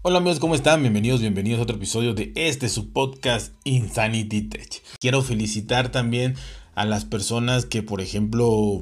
Hola amigos, ¿cómo están? Bienvenidos, bienvenidos a otro episodio de este su podcast Insanity Tech. Quiero felicitar también a las personas que, por ejemplo,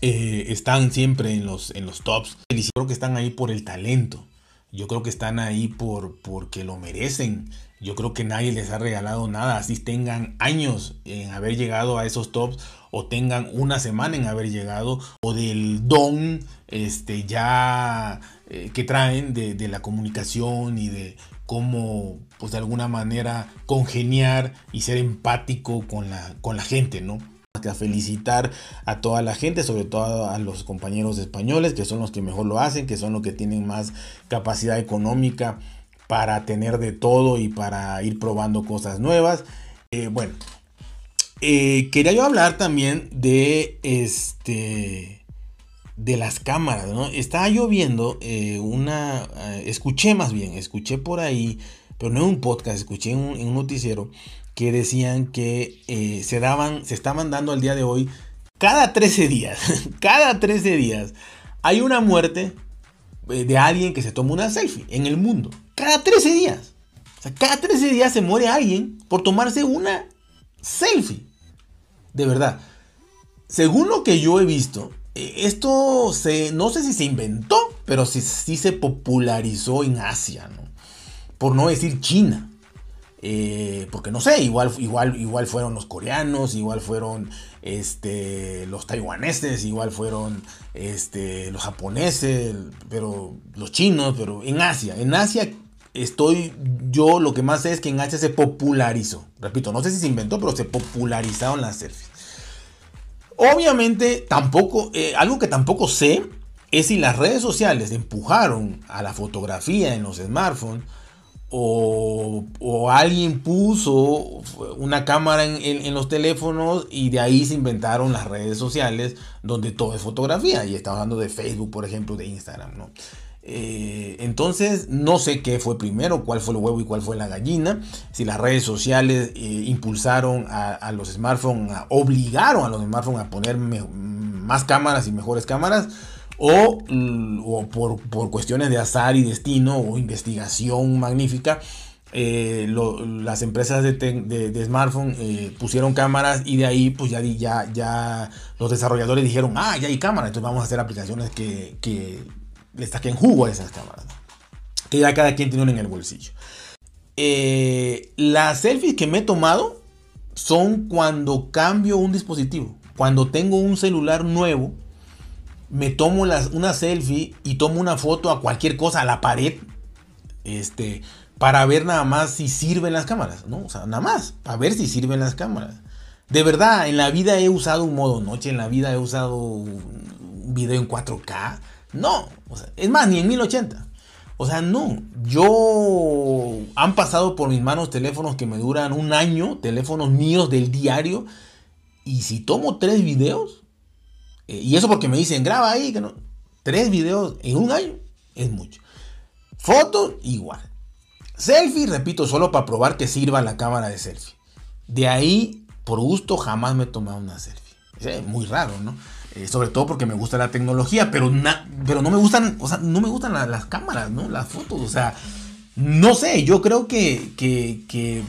eh, están siempre en los, en los tops. Creo que están ahí por el talento. Yo creo que están ahí por, porque lo merecen. Yo creo que nadie les ha regalado nada. Así tengan años en haber llegado a esos tops o tengan una semana en haber llegado o del don este, ya eh, que traen de, la comunicación y de cómo, pues de alguna manera, congeniar y ser empático con la, con la gente, ¿no? A felicitar a toda la gente, sobre todo a los compañeros españoles, que son los que mejor lo hacen, que son los que tienen más capacidad económica para tener de todo y para ir probando cosas nuevas. Eh, bueno, eh, quería yo hablar también de este de las cámaras, ¿no? Estaba yo viendo eh, una, eh, escuché más bien, escuché por ahí, pero no en un podcast, escuché en un, noticiero que decían que se daban, se estaban dando al día de hoy, cada 13 días, cada 13 días, hay una muerte de alguien que se toma una selfie en el mundo. Cada 13 días. O sea, cada 13 días se muere alguien por tomarse una selfie. De verdad. Según lo que yo he visto, eh, esto se, no sé si se inventó, pero sí, sí se popularizó en Asia, ¿no? Por no decir China. Eh, porque no sé, igual, igual, igual fueron los coreanos, igual fueron este, los taiwaneses, igual fueron este, los japoneses, pero los chinos, pero en Asia, en Asia estoy, yo lo que más sé es que en Asia se popularizó, repito, no sé si se inventó, pero se popularizaron las selfies. Obviamente, tampoco, eh, algo que tampoco sé es si las redes sociales empujaron a la fotografía en los smartphones o, alguien puso una cámara en, los teléfonos y de ahí se inventaron las redes sociales donde todo es fotografía. Y estamos hablando de Facebook, por ejemplo, de Instagram, ¿no? Eh, entonces, no sé qué fue primero, cuál fue el huevo y cuál fue la gallina. Si las redes sociales eh, impulsaron a, los smartphones, obligaron a los smartphones a poner más cámaras y mejores cámaras, o, por, cuestiones de azar y destino o investigación magnífica. Eh, las empresas de, de, smartphone pusieron cámaras y de ahí pues ya, los desarrolladores dijeron, ah, ya hay cámaras, entonces vamos a hacer aplicaciones que le saquen jugo a esas cámaras. Que ya cada quien tiene una en el bolsillo. Eh, las selfies que me he tomado son cuando cambio un dispositivo. Cuando tengo un celular nuevo, me tomo una selfie y tomo una foto a cualquier cosa, a la pared. Este, para ver nada más si sirven las cámaras, ¿no? O sea, nada más, para ver si sirven las cámaras. De verdad, en la vida he usado un modo noche, en la vida he usado un video en 4K, no, es más, ni en 1080. O sea, no. Yo han pasado por mis manos teléfonos que me duran un año, teléfonos míos del diario. Y si tomo tres videos, eh, y eso porque me dicen, graba ahí, que no. Tres videos en un año es mucho. Fotos, igual. Selfie, repito, solo para probar que sirva la cámara de selfie. De ahí, por gusto, jamás me he tomado una selfie. Es muy raro, ¿no? Eh, sobre todo porque me gusta la tecnología, pero, pero no me gustan, o sea, no me gustan las cámaras, ¿no? Las fotos, o sea, no sé, yo creo que, que,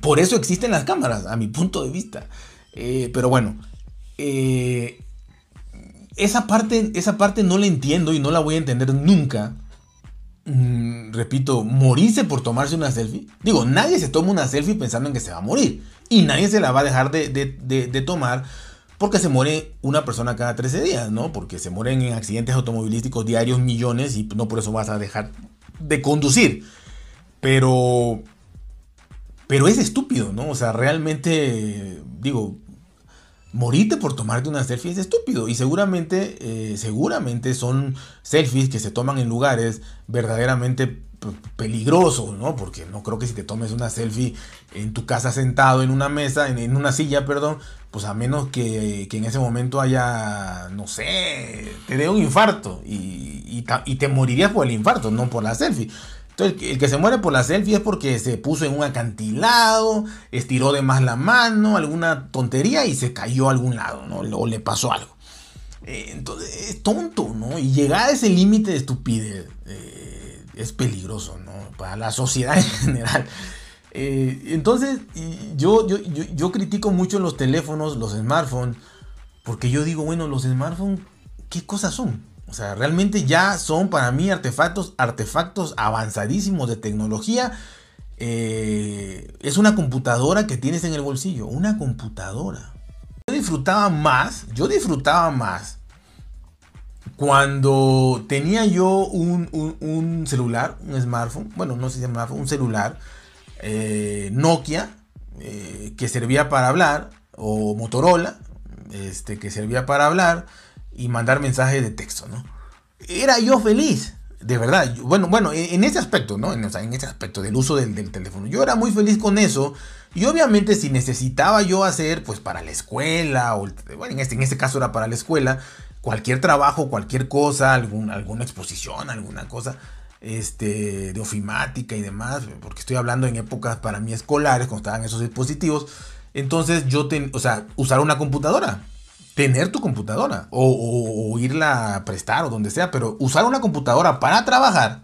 por eso existen las cámaras, a mi punto de vista. Eh, pero bueno, eh, esa, parte, esa parte no la entiendo y no la voy a entender nunca. Mm, repito, morirse por tomarse una selfie. Digo, nadie se toma una selfie pensando en que se va a morir. Y nadie se la va a dejar de, de tomar porque se muere una persona cada 13 días, ¿no? Porque se mueren en accidentes automovilísticos diarios millones y no por eso vas a dejar de conducir. Pero pero es estúpido, ¿no? O sea, realmente digo, morirte por tomarte una selfie es estúpido y seguramente eh, seguramente son selfies que se toman en lugares verdaderamente peligroso, ¿no? Porque no creo que si te tomes una selfie en tu casa sentado en una mesa, en, una silla, perdón, pues a menos que, en ese momento haya, no sé, te dé un infarto y, te morirías por el infarto, no por la selfie. Entonces, el que se muere por la selfie es porque se puso en un acantilado, estiró de más la mano, alguna tontería y se cayó a algún lado, ¿no? O le pasó algo. Eh, entonces, es tonto, ¿no? Y llegar a ese límite de estupidez. Eh, es peligroso, ¿no? Para la sociedad en general. Eh, entonces, yo, yo, yo, critico mucho los teléfonos, los smartphones, porque yo digo, bueno, los smartphones, ¿qué cosas son? O sea, realmente ya son para mí artefactos, artefactos avanzadísimos de tecnología. Eh, es una computadora que tienes en el bolsillo, una computadora. Yo disfrutaba más, yo disfrutaba más cuando tenía yo un, celular, un smartphone, bueno, no sé si smartphone, un celular eh, Nokia eh, que servía para hablar, o Motorola, este, que servía para hablar y mandar mensajes de texto, ¿no? Era yo feliz, de verdad. Bueno, bueno, en ese aspecto, ¿no? En, ese aspecto del uso del, teléfono. Yo era muy feliz con eso. Y obviamente si necesitaba yo hacer, pues para la escuela, o bueno, en este, en este caso era para la escuela, cualquier trabajo, cualquier cosa, alguna exposición, alguna cosa este, de ofimática y demás, porque estoy hablando en épocas para mí escolares, cuando estaban esos dispositivos. Entonces yo, ten, o sea, usar una computadora, tener tu computadora, o, irla a prestar o donde sea, pero usar una computadora para trabajar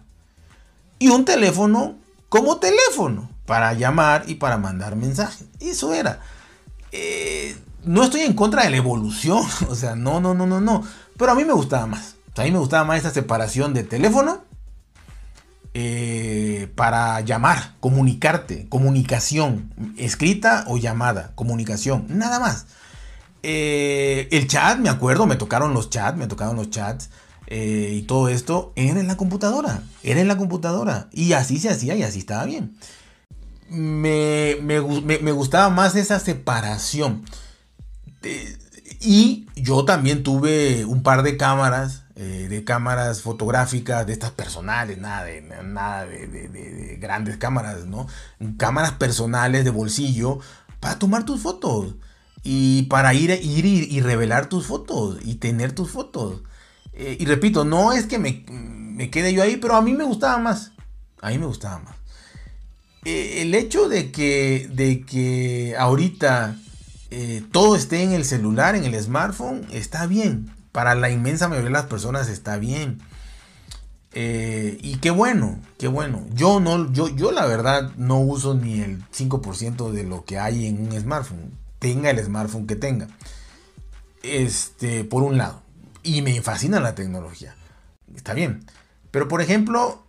y un teléfono como teléfono para llamar y para mandar mensajes. Eso era. Eh, no estoy en contra de la evolución, o sea, no, no, no, no, no. Pero a mí me gustaba más. a mí me gustaba más esa separación de teléfono eh, para llamar, comunicarte, comunicación, escrita o llamada, comunicación, nada más. Eh, el chat, me acuerdo, me tocaron los chats, me tocaron los chats eh, y todo esto, era en la computadora, era en la computadora. Y así se hacía y así estaba bien. Me, me, me gustaba más esa separación. Y yo también tuve un par de cámaras eh, de cámaras fotográficas, de estas personales, nada de, nada de, grandes cámaras, ¿no? Cámaras personales de bolsillo para tomar tus fotos y para ir, ir y, revelar tus fotos y tener tus fotos. Eh, y repito, no es que me, me, quede yo ahí, pero a mí me gustaba más. A mí me gustaba más. Eh, el hecho de que, de que ahorita todo esté en el celular, en el smartphone, está bien para la inmensa mayoría de las personas está bien. Eh, y qué bueno, qué bueno. Yo no, yo, yo la verdad no uso ni el 5% de lo que hay en un smartphone. Tenga el smartphone que tenga. Este, por un lado. Y me fascina la tecnología. Está bien. Pero por ejemplo,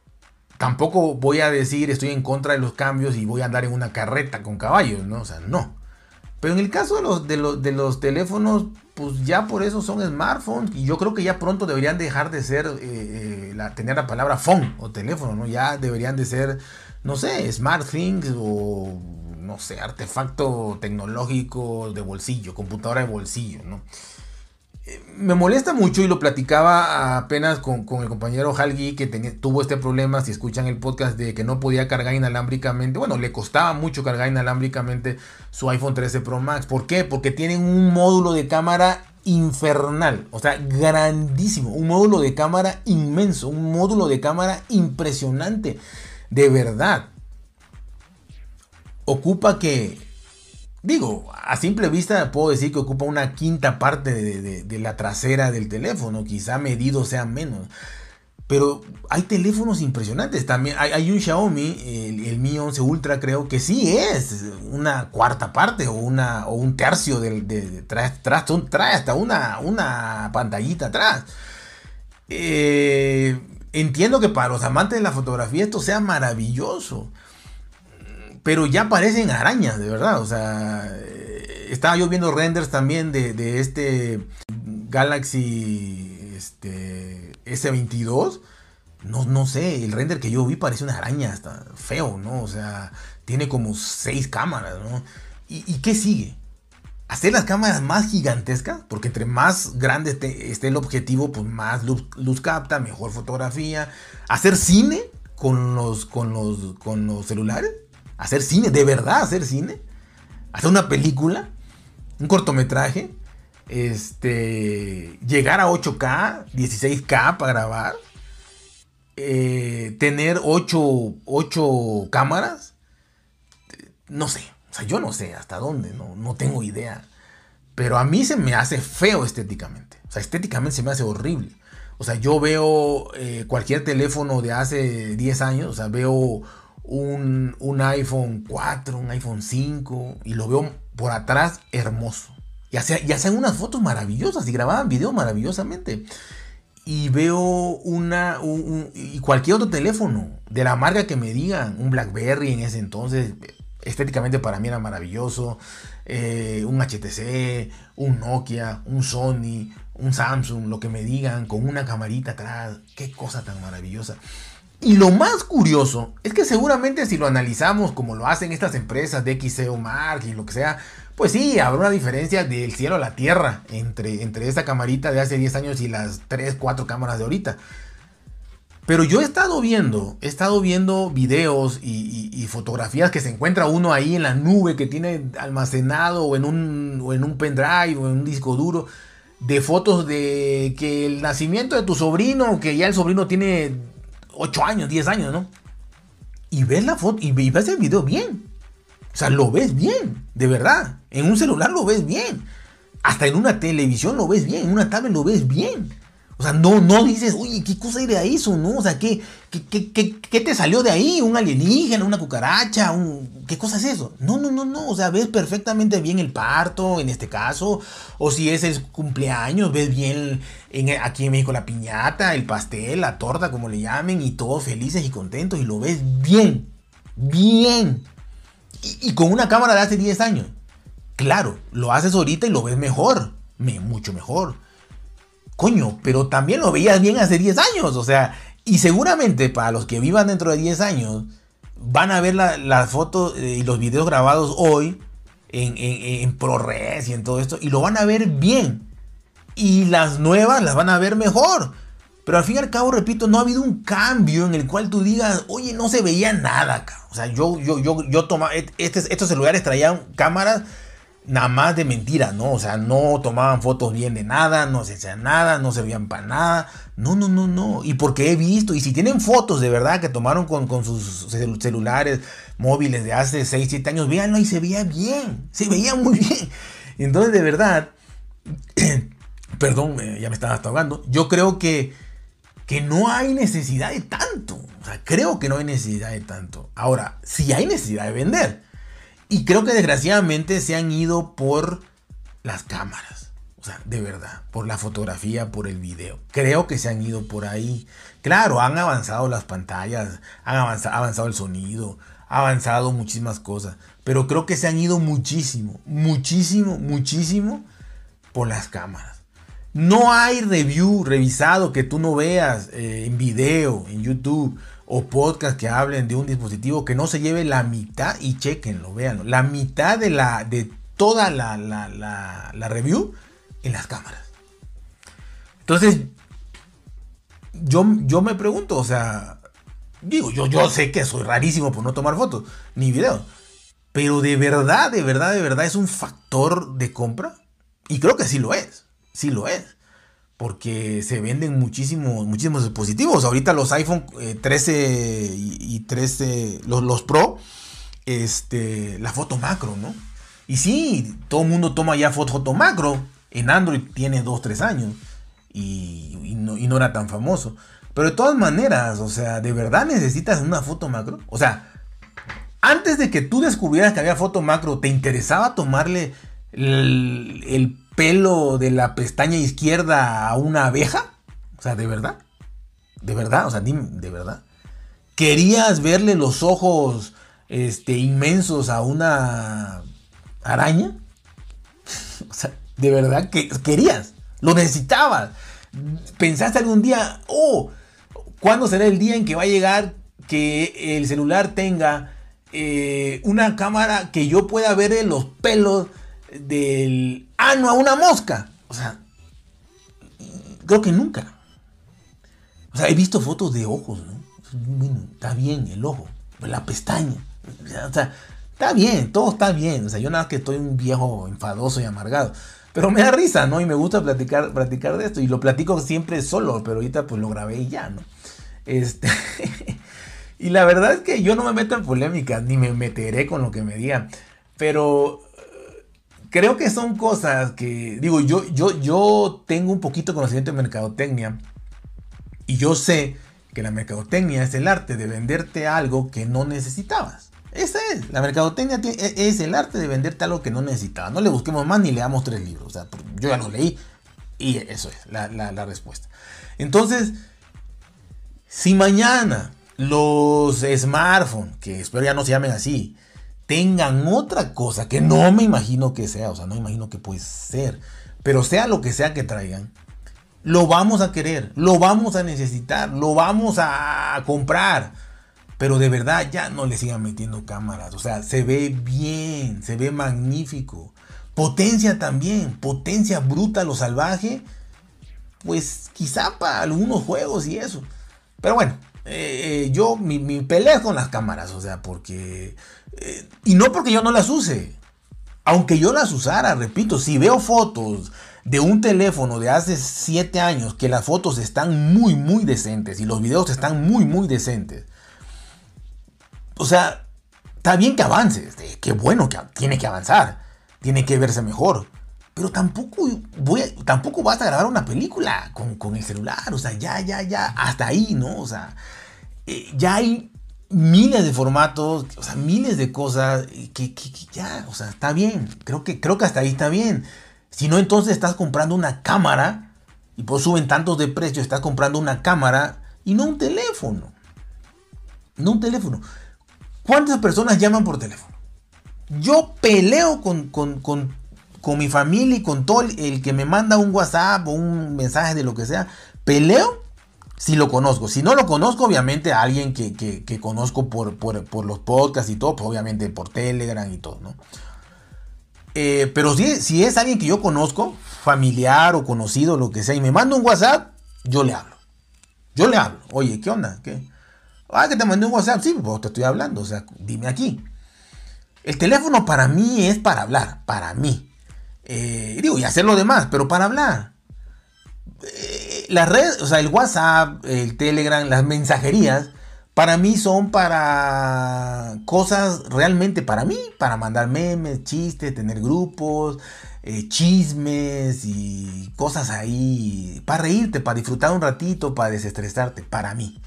tampoco voy a decir estoy en contra de los cambios y voy a andar en una carreta con caballos, ¿no? O sea, no. Pero en el caso de los, de los, de los teléfonos, pues ya por eso son smartphones. Y yo creo que ya pronto deberían dejar de ser, eh, eh, la, tener la palabra phone o teléfono, ¿no? Ya deberían de ser, no sé, smart things o, no sé, artefacto tecnológico de bolsillo, computadora de bolsillo, ¿no? Me molesta mucho y lo platicaba apenas con, el compañero Halgi que tuvo este problema, si escuchan el podcast, de que no podía cargar inalámbricamente. Bueno, le costaba mucho cargar inalámbricamente su iPhone 13 Pro Max. ¿Por qué? Porque tienen un módulo de cámara infernal, o sea, grandísimo, un módulo de cámara inmenso, un módulo de cámara impresionante, de verdad. Ocupa que Digo, a simple vista puedo decir que ocupa una quinta parte de, la trasera del teléfono, quizá medido sea menos. Pero hay teléfonos impresionantes. También hay, un Xiaomi, el, Mi 11 Ultra creo que sí es una cuarta parte o, una, o un tercio del, de, trae, hasta una, una pantallita atrás. Eh, entiendo que para los amantes de la fotografía esto sea maravilloso pero ya parecen arañas, de verdad. O sea, eh, estaba yo viendo renders también de, este Galaxy este, S22. No, no sé, el render que yo vi parece una araña, hasta feo, ¿no? O sea, tiene como seis cámaras, ¿no? ¿Y, qué sigue? Hacer las cámaras más gigantescas, porque entre más grande esté, el objetivo, pues más luz, luz, capta, mejor fotografía. Hacer cine con los, con los, con los celulares hacer cine, de verdad hacer cine, hacer una película, un cortometraje, este, llegar a 8K, 16K para grabar, eh, tener 8, 8 cámaras, no sé, o sea, yo no sé hasta dónde, no, no tengo idea, pero a mí se me hace feo estéticamente, o sea, estéticamente se me hace horrible. O sea, yo veo eh, cualquier teléfono de hace 10 años, o sea, veo un, un, iPhone 4, un iPhone 5 y lo veo por atrás hermoso. Y hacían, unas fotos maravillosas y grababan videos maravillosamente. Y veo una, y cualquier otro teléfono de la marca que me digan, un BlackBerry en ese entonces, estéticamente para mí era maravilloso, eh, un HTC, un Nokia, un Sony, un Samsung, lo que me digan, con una camarita atrás, qué cosa tan maravillosa. Y lo más curioso es que seguramente si lo analizamos como lo hacen estas empresas de XCO Mark y lo que sea, pues sí, habrá una diferencia del cielo a la tierra entre, entre esta camarita de hace 10 años y las 3, 4 cámaras de ahorita. Pero yo he estado viendo, he estado viendo videos y, fotografías que se encuentra uno ahí en la nube que tiene almacenado o en un, o en un pendrive o en un disco duro de fotos de que el nacimiento de tu sobrino, que ya el sobrino tiene 8 años, 10 años, ¿no? Y ves la foto y ves el video bien. O sea, lo ves bien, de verdad. En un celular lo ves bien. Hasta en una televisión lo ves bien, en una tablet lo ves bien. O sea, no, no dices, oye, ¿qué cosa era eso? ¿No? O sea, ¿qué, qué, qué, te salió de ahí? ¿Un alienígena? ¿Una cucaracha? ¿Qué cosa es eso? No, no, no, no. O sea, ves perfectamente bien el parto, en este caso. O si es el cumpleaños, ves bien en, aquí en México la piñata, el pastel, la torta, como le llamen, y todos felices y contentos. Y lo ves bien. Bien. Y, con una cámara de hace 10 años. Claro, lo haces ahorita y lo ves mejor. Me, mucho mejor. Coño, pero también lo veías bien hace 10 años, o sea, y seguramente para los que vivan dentro de 10 años, van a ver las fotos eh, y los videos grabados hoy en, en, ProRes y en todo esto, y lo van a ver bien. Y las nuevas las van a ver mejor. Pero al fin y al cabo, repito, no ha habido un cambio en el cual tú digas, oye, no se veía nada, O sea, yo, yo, yo, yo tomaba, este, estos celulares traían cámaras nada más de mentira, ¿no? O sea, no tomaban fotos bien de nada, no se hacían nada, no servían para nada. No, no, no, no. Y porque he visto, y si tienen fotos de verdad que tomaron con, sus celulares móviles de hace 6, 7 años, véanlo y se veía bien, se veía muy bien. Entonces, de verdad, perdón, ya me estaba ahogando, yo creo que, que no hay necesidad de tanto. O sea, creo que no hay necesidad de tanto. Ahora, si hay necesidad de vender. Y creo que desgraciadamente se han ido por las cámaras. O sea, de verdad, por la fotografía, por el video. Creo que se han ido por ahí. Claro, han avanzado las pantallas, han avanzado, avanzado el sonido, avanzado muchísimas cosas. Pero creo que se han ido muchísimo, muchísimo, muchísimo por las cámaras. No hay review revisado que tú no veas eh, en video, en YouTube o podcast que hablen de un dispositivo que no se lleve la mitad y chequenlo, véanlo, la mitad de, la, de toda la, la, review en las cámaras. Entonces, yo, yo me pregunto, o sea, digo, yo, yo sé que soy rarísimo por no tomar fotos ni videos, pero de verdad, de verdad, de verdad es un factor de compra. Y creo que sí lo es, sí lo es porque se venden muchísimos, muchísimos dispositivos. Ahorita los iPhone 13 eh, y, 13, los, los, Pro, este, la foto macro, ¿no? Y sí, todo el mundo toma ya foto, macro. En Android tiene 2, 3 años y, no, y no era tan famoso. Pero de todas maneras, o sea, ¿de verdad necesitas una foto macro? O sea, antes de que tú descubrieras que había foto macro, ¿te interesaba tomarle el, el pelo de la pestaña izquierda a una abeja? O sea, ¿de verdad? ¿De verdad? O sea, ¿de verdad? ¿Querías verle los ojos este, inmensos a una araña? o sea, ¿de verdad que querías? ¿Lo necesitabas? ¿Pensaste algún día, oh, ¿cuándo será el día en que va a llegar que el celular tenga eh, una cámara que yo pueda ver los pelos del ano a una mosca. O sea, creo que nunca. O sea, he visto fotos de ojos, ¿no? Está bien el ojo, la pestaña. O sea, está bien, todo está bien. O sea, yo nada que estoy un viejo enfadoso y amargado. Pero me da risa, ¿no? Y me gusta platicar, platicar de esto. Y lo platico siempre solo, pero ahorita pues lo grabé y ya, ¿no? Este. y la verdad es que yo no me meto en polémicas, ni me meteré con lo que me digan. Pero creo que son cosas que, digo, yo, yo, yo tengo un poquito de conocimiento de mercadotecnia Y yo sé que la mercadotecnia es el arte de venderte algo que no necesitabas. Esa es, la mercadotecnia e, es el arte de venderte algo que no necesitabas. No le busquemos más ni leamos tres libros. O sea, yo ya los leí y eso es la, la respuesta. Entonces, si mañana los smartphones, que espero ya no se llamen así, tengan otra cosa que no me imagino que sea, o sea, no imagino que puede ser, pero sea lo que sea que traigan, lo vamos a querer, lo vamos a necesitar, lo vamos a comprar. Pero de verdad ya no le sigan metiendo cámaras. O sea, se ve bien, se ve magnífico. Potencia también, potencia bruta lo salvaje. Pues quizá para algunos juegos y eso. Pero bueno, eh, eh, yo mi, mi, pelea con las cámaras, o sea, porque... Eh, y no porque yo no las use. Aunque yo las usara, repito, si veo fotos de un teléfono de hace 7 años que las fotos están muy, muy decentes y los videos están muy, muy decentes. O sea, está bien que avance, qué bueno que tiene que avanzar, tiene que verse mejor. Pero tampoco, voy tampoco vas a grabar una película con, el celular. O sea, ya, ya, ya, hasta ahí, ¿no? O sea, eh, ya hay miles de formatos, o sea, miles de cosas que, ya, o sea, está bien. Creo que, creo que hasta ahí está bien. Si no, entonces estás comprando una cámara y pues suben tantos de precio, estás comprando una cámara y no un teléfono. No un teléfono. ¿Cuántas personas llaman por teléfono? Yo peleo con, con mi familia y con todo el que me manda un WhatsApp o un mensaje de lo que sea. Peleo si lo conozco. Si no lo conozco, obviamente a alguien que, conozco por, por, los podcasts y todo, pues obviamente por Telegram y todo, ¿no? Eh, pero si, si es alguien que yo conozco, familiar o conocido, lo que sea, y me manda un WhatsApp, yo le hablo. Yo le hablo. Oye, ¿qué onda? ¿Qué? Ah, que te mandé un WhatsApp. Sí, pues te estoy hablando. O sea, dime aquí. El teléfono para mí es para hablar. Para mí. Eh, digo, y hacer lo demás, pero para hablar. Eh, las redes, o sea, el WhatsApp, el Telegram, las mensajerías para mí son para cosas realmente para mí, para mandar memes, chistes, tener grupos, eh, chismes y cosas ahí, para reírte, para disfrutar un ratito, para desestresarte, para mí.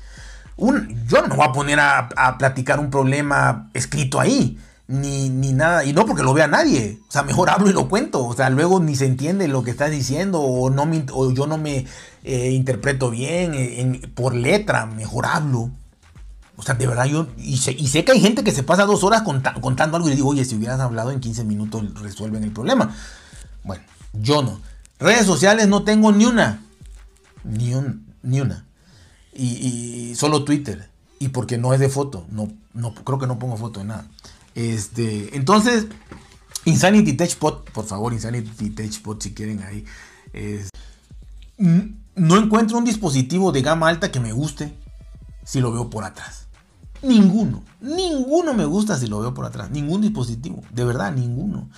Un, yo no me voy a poner a, platicar un problema escrito ahí, ni, nada, y no porque lo vea nadie, o sea, mejor hablo y lo cuento, o sea, luego ni se entiende lo que estás diciendo, o, no o yo no me eh, interpreto bien eh, por letra, mejor hablo. O sea, de verdad yo, y sé, que hay gente que se pasa dos horas contando algo y le digo, oye, si hubieras hablado en 15 minutos resuelven el problema. Bueno, yo no. Redes sociales no tengo ni una. Ni, ni una. Y, solo Twitter. Y porque no es de foto. No, no, creo que no pongo foto de nada. Este, entonces, Insanity Tech Pot, por favor, Insanity Tech Pot si quieren ahí. no encuentro un dispositivo de gama alta que me guste si lo veo por atrás. Ninguno. Ninguno me gusta si lo veo por atrás. Ningún dispositivo. De verdad, ninguno.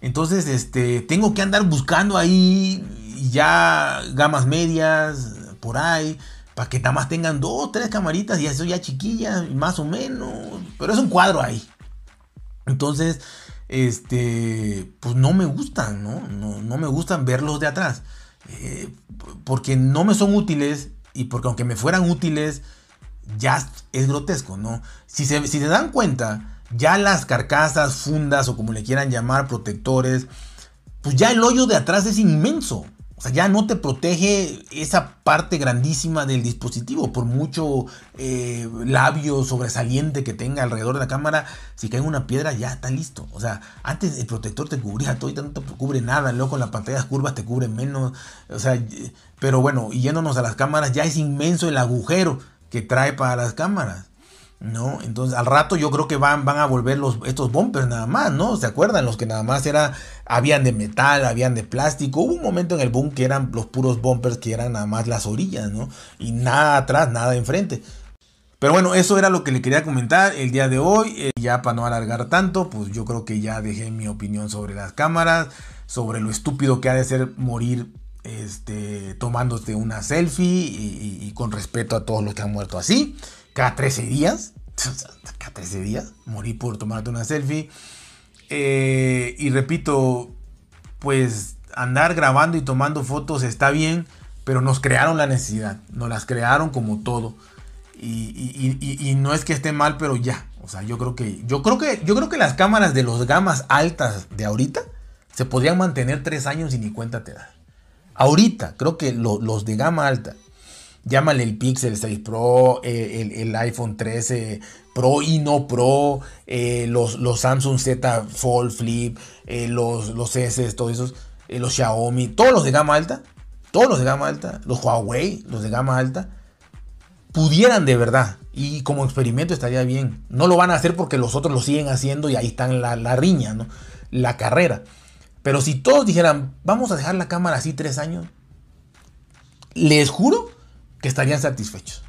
Entonces, este, tengo que andar buscando ahí ya gamas medias, por ahí, para que nada más tengan dos, tres camaritas y eso ya chiquillas, más o menos. Pero es un cuadro ahí. Entonces, este, pues no me gustan, ¿no? No, me gustan verlos de atrás. Eh, porque no me son útiles y porque aunque me fueran útiles, ya es grotesco, ¿no? Si se, si se dan cuenta, ya las carcasas, fundas o como le quieran llamar, protectores, pues ya el hoyo de atrás es inmenso. O sea, ya no te protege esa parte grandísima del dispositivo. Por mucho eh, labio sobresaliente que tenga alrededor de la cámara, si cae una piedra ya está listo. O sea, antes el protector te cubría todo y no te cubre nada. Luego las pantallas curvas te cubre menos. O sea, pero bueno, yéndonos a las cámaras, ya es inmenso el agujero que trae para las cámaras. ¿No? Entonces al rato yo creo que van, van a volver los, estos bumpers nada más, ¿no? ¿Se acuerdan? Los que nada más era, habían de metal, habían de plástico. Hubo un momento en el boom que eran los puros bumpers que eran nada más las orillas, ¿no? Y nada atrás, nada enfrente. Pero bueno, eso era lo que le quería comentar el día de hoy. Eh, ya para no alargar tanto, pues yo creo que ya dejé mi opinión sobre las cámaras, sobre lo estúpido que ha de ser morir este, tomándote una selfie y, con respeto a todos los que han muerto así, cada 13 días, cada 13 días, morí por tomarte una selfie. Eh, y repito, pues andar grabando y tomando fotos está bien, pero nos crearon la necesidad, nos las crearon como todo. Y, no es que esté mal, pero ya. O sea, yo creo que. Yo creo que. Yo creo que las cámaras de los gamas altas de ahorita se podrían mantener tres años y ni cuenta te da. Ahorita, creo que los de gama alta. Llámale el Pixel 6 Pro, eh, el, iPhone 13 Pro y no Pro, eh, los, los, Samsung Z Fold Flip, eh, los, los S, todos esos, los Xiaomi, todos los de gama alta, todos los de gama alta, los Huawei, los de gama alta, pudieran de verdad, y como experimento estaría bien. No lo van a hacer porque los otros lo siguen haciendo y ahí está la, la riña, ¿no? la carrera. Pero si todos dijeran, vamos a dejar la cámara así tres años, les juro que estarían satisfechos.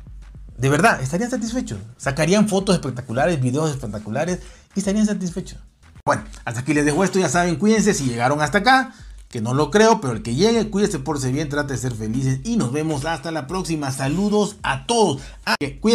De verdad, estarían satisfechos. Sacarían fotos espectaculares, videos espectaculares y estarían satisfechos. Bueno, hasta aquí les dejo esto. Ya saben, cuídense si llegaron hasta acá. Que no lo creo, pero el que llegue, cuídese, por ser bien, trate de ser felices. Y nos vemos hasta la próxima. Saludos a todos. Ah,